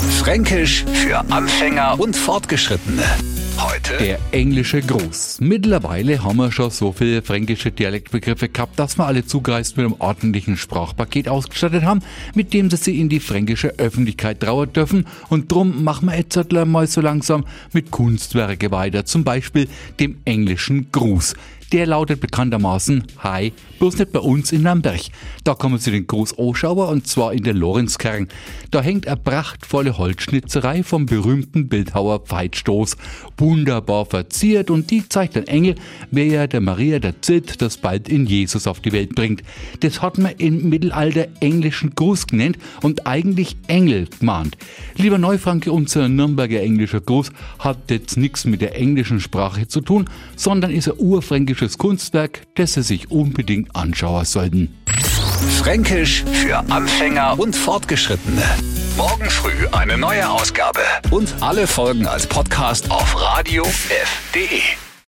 Fränkisch für Anfänger und Fortgeschrittene. Heute Der englische Gruß. Mittlerweile haben wir schon so viele fränkische Dialektbegriffe gehabt, dass wir alle zugereist mit einem ordentlichen Sprachpaket ausgestattet haben, mit dem sie sich in die fränkische Öffentlichkeit trauern dürfen. Und drum machen wir jetzt halt mal so langsam mit Kunstwerke weiter, zum Beispiel dem englischen Gruß. Der lautet bekanntermaßen Hi, bloß nicht bei uns in Nürnberg. Da kommen Sie den Gruß anschauen und zwar in der Lorenzkern. Da hängt eine prachtvolle Holzschnitzerei vom berühmten Bildhauer Pfeitstoß. Wunderbar verziert und die zeigt den Engel, wer ja der Maria der Zit das bald in Jesus auf die Welt bringt. Das hat man im Mittelalter englischen Gruß genannt und eigentlich Engel gemahnt. Lieber Neufranke, unser Nürnberger englischer Gruß hat jetzt nichts mit der englischen Sprache zu tun, sondern ist ein urfränkisches Kunstwerk, das Sie sich unbedingt anschauen sollten. Fränkisch für Anfänger und Fortgeschrittene. Morgen früh eine neue Ausgabe. Und alle Folgen als Podcast auf radiof.de.